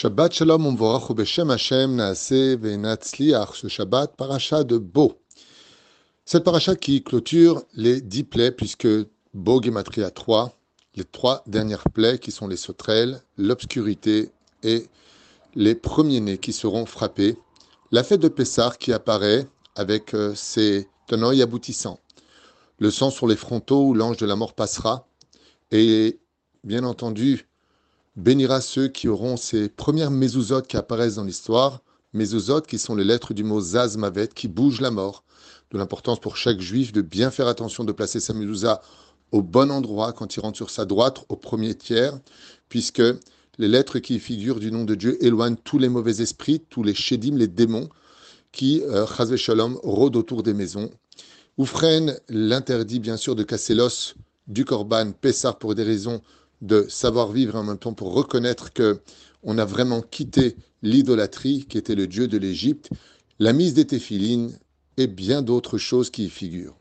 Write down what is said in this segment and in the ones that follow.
Shabbat Shalom Umvorach Beshem Hashem Naase Venatzliach, ce Shabbat, paracha de Bo. Cette paracha qui clôture les dix plaies, puisque Bo Gematria 3, les trois dernières plaies qui sont les sauterelles, l'obscurité et les premiers-nés qui seront frappés. La fête de Pessah qui apparaît avec euh, ses tenants et aboutissants. Le sang sur les frontaux où l'ange de la mort passera. Et bien entendu, bénira ceux qui auront ces premières mésouzotes qui apparaissent dans l'histoire, mésouzotes qui sont les lettres du mot Zazmavet, qui bougent la mort, de l'importance pour chaque juif de bien faire attention de placer sa mezouza au bon endroit quand il rentre sur sa droite, au premier tiers, puisque les lettres qui figurent du nom de Dieu éloignent tous les mauvais esprits, tous les shédim, les démons, qui, euh, shalom, rôdent autour des maisons. Oufren l'interdit bien sûr de casser l'os du korban, Pessar pour des raisons de savoir vivre en même temps pour reconnaître que on a vraiment quitté l'idolâtrie qui était le dieu de l'Égypte, la mise des téphilines et bien d'autres choses qui y figurent.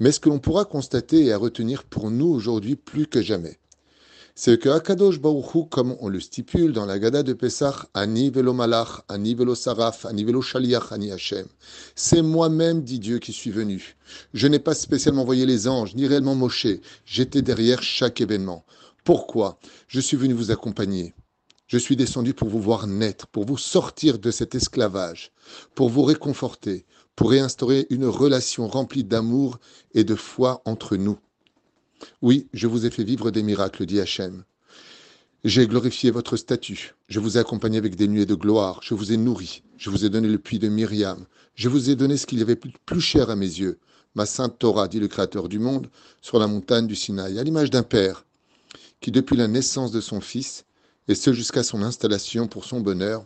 Mais ce que l'on pourra constater et à retenir pour nous aujourd'hui plus que jamais, c'est que Akadosh Baruchu, comme on le stipule dans la Gada de Pessah, Ani velo malach, Ani velo saraf, Ani velo shaliach, Ani Hashem. C'est moi-même, dit Dieu, qui suis venu. Je n'ai pas spécialement envoyé les anges, ni réellement Moshe. J'étais derrière chaque événement. Pourquoi Je suis venu vous accompagner? Je suis descendu pour vous voir naître, pour vous sortir de cet esclavage, pour vous réconforter, pour réinstaurer une relation remplie d'amour et de foi entre nous. Oui, je vous ai fait vivre des miracles, dit Hachem. J'ai glorifié votre statut. Je vous ai accompagné avec des nuées de gloire. Je vous ai nourri. Je vous ai donné le puits de Myriam. Je vous ai donné ce qu'il y avait plus cher à mes yeux. Ma sainte Torah, dit le Créateur du monde, sur la montagne du Sinaï, à l'image d'un père qui, depuis la naissance de son fils, et ce jusqu'à son installation pour son bonheur,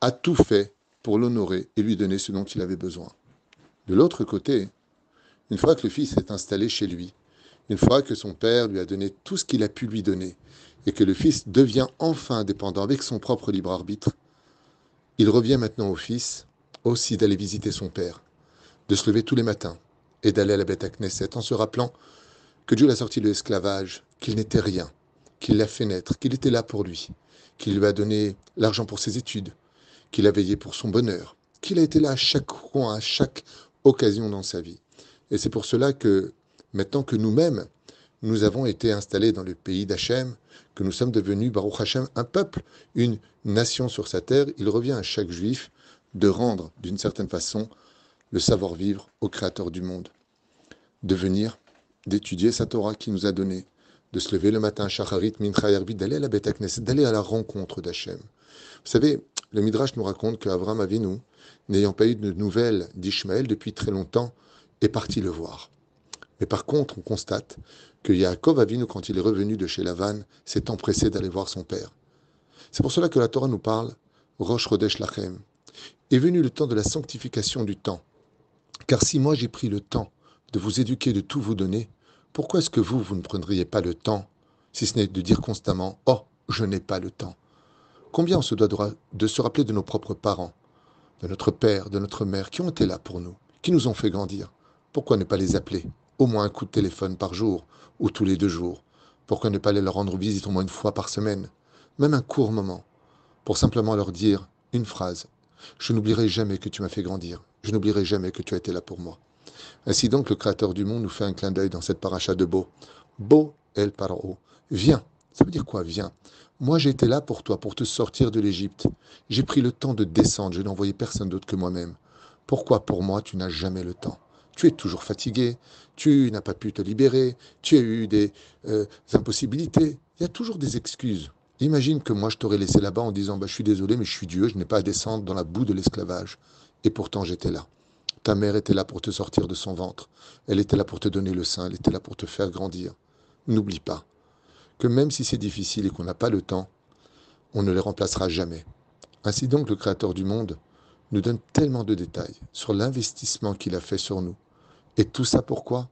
a tout fait pour l'honorer et lui donner ce dont il avait besoin. De l'autre côté, une fois que le fils est installé chez lui, une fois que son père lui a donné tout ce qu'il a pu lui donner, et que le fils devient enfin indépendant avec son propre libre arbitre, il revient maintenant au fils aussi d'aller visiter son père, de se lever tous les matins et d'aller à la bête à Knesset en se rappelant que Dieu l'a sorti de l'esclavage, qu'il n'était rien, qu'il l'a fait naître, qu'il était là pour lui, qu'il lui a donné l'argent pour ses études, qu'il a veillé pour son bonheur, qu'il a été là à chaque coin, à chaque occasion dans sa vie. Et c'est pour cela que maintenant que nous-mêmes, nous avons été installés dans le pays d'Hachem, que nous sommes devenus, Baruch Hachem, un peuple, une nation sur sa terre, il revient à chaque juif de rendre, d'une certaine façon, le savoir-vivre au Créateur du monde, de venir, d'étudier sa Torah qui nous a donnée, de se lever le matin, Shacharit, d'aller à la Beth d'aller à la rencontre d'Hachem. Vous savez, le Midrash nous raconte qu'Avram Avinu, n'ayant pas eu de nouvelles d'Ishmaël depuis très longtemps, est parti le voir. Mais par contre, on constate que Yaakov Avinu, quand il est revenu de chez Lavan, s'est empressé d'aller voir son père. C'est pour cela que la Torah nous parle, Rosh Chodesh Lachem. Est venu le temps de la sanctification du temps. Car si moi j'ai pris le temps de vous éduquer, de tout vous donner, pourquoi est-ce que vous, vous ne prendriez pas le temps, si ce n'est de dire constamment ⁇ Oh, je n'ai pas le temps ⁇ Combien on se doit de se rappeler de nos propres parents, de notre père, de notre mère, qui ont été là pour nous, qui nous ont fait grandir? Pourquoi ne pas les appeler Au moins un coup de téléphone par jour, ou tous les deux jours? Pourquoi ne pas aller leur rendre visite au moins une fois par semaine Même un court moment, pour simplement leur dire une phrase. Je n'oublierai jamais que tu m'as fait grandir. Je n'oublierai jamais que tu as été là pour moi. Ainsi donc, le Créateur du monde nous fait un clin d'œil dans cette paracha de Beau. Beau El Paro. Viens. Ça veut dire quoi Viens? Moi, été là pour toi, pour te sortir de l'Égypte. J'ai pris le temps de descendre. Je n'ai envoyé personne d'autre que moi-même. Pourquoi pour moi, tu n'as jamais le temps? Tu es toujours fatigué. Tu n'as pas pu te libérer. Tu as eu des euh, impossibilités. Il y a toujours des excuses. Imagine que moi, je t'aurais laissé là-bas en disant bah, Je suis désolé, mais je suis Dieu, je n'ai pas à descendre dans la boue de l'esclavage. Et pourtant, j'étais là. Ta mère était là pour te sortir de son ventre. Elle était là pour te donner le sein. Elle était là pour te faire grandir. N'oublie pas que même si c'est difficile et qu'on n'a pas le temps, on ne les remplacera jamais. Ainsi donc, le Créateur du monde nous donne tellement de détails sur l'investissement qu'il a fait sur nous. Et tout ça pourquoi?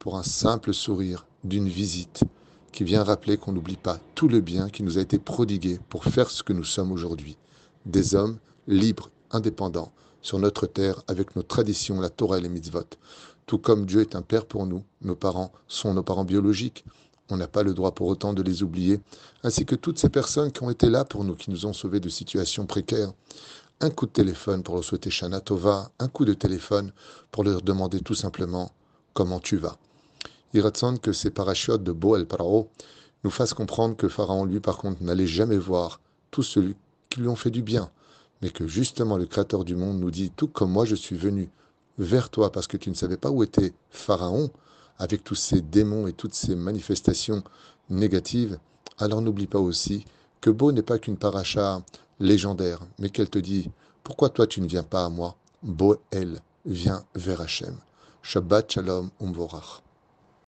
Pour un simple sourire d'une visite qui vient rappeler qu'on n'oublie pas tout le bien qui nous a été prodigué pour faire ce que nous sommes aujourd'hui. Des hommes libres, indépendants, sur notre terre avec nos traditions, la Torah et les mitzvot. Tout comme Dieu est un père pour nous, nos parents sont nos parents biologiques. on n'a pas le droit pour autant de les oublier, ainsi que toutes ces personnes qui ont été là pour nous, qui nous ont sauvés de situations précaires. Un coup de téléphone pour leur souhaiter Shana Tova, un coup de téléphone pour leur demander tout simplement comment tu vas. Il que ces parachutes de Bo El Parao nous fassent comprendre que Pharaon, lui, par contre, n'allait jamais voir tous ceux qui lui ont fait du bien, mais que justement le Créateur du monde nous dit, tout comme moi je suis venu vers toi parce que tu ne savais pas où était Pharaon, avec tous ces démons et toutes ces manifestations négatives, alors n'oublie pas aussi que Beau n'est pas qu'une paracha légendaire, mais qu'elle te dit Pourquoi toi tu ne viens pas à moi? Beau, elle, vient vers Hachem. Shabbat Shalom Umvorach.